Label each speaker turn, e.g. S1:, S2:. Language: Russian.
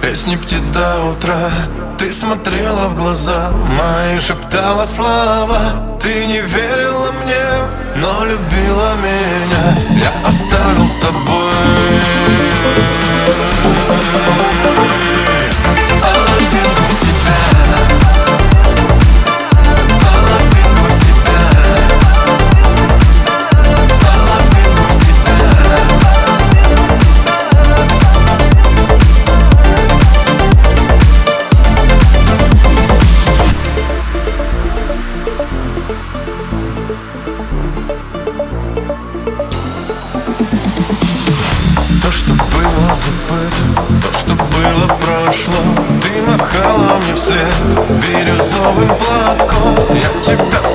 S1: песни птиц до утра. Ты смотрела в глаза мои, шептала слова. Ты не верила мне, но любила меня. Я оставил с тобой прошлым Ты махала мне вслед бирюзовым платком. Я тебя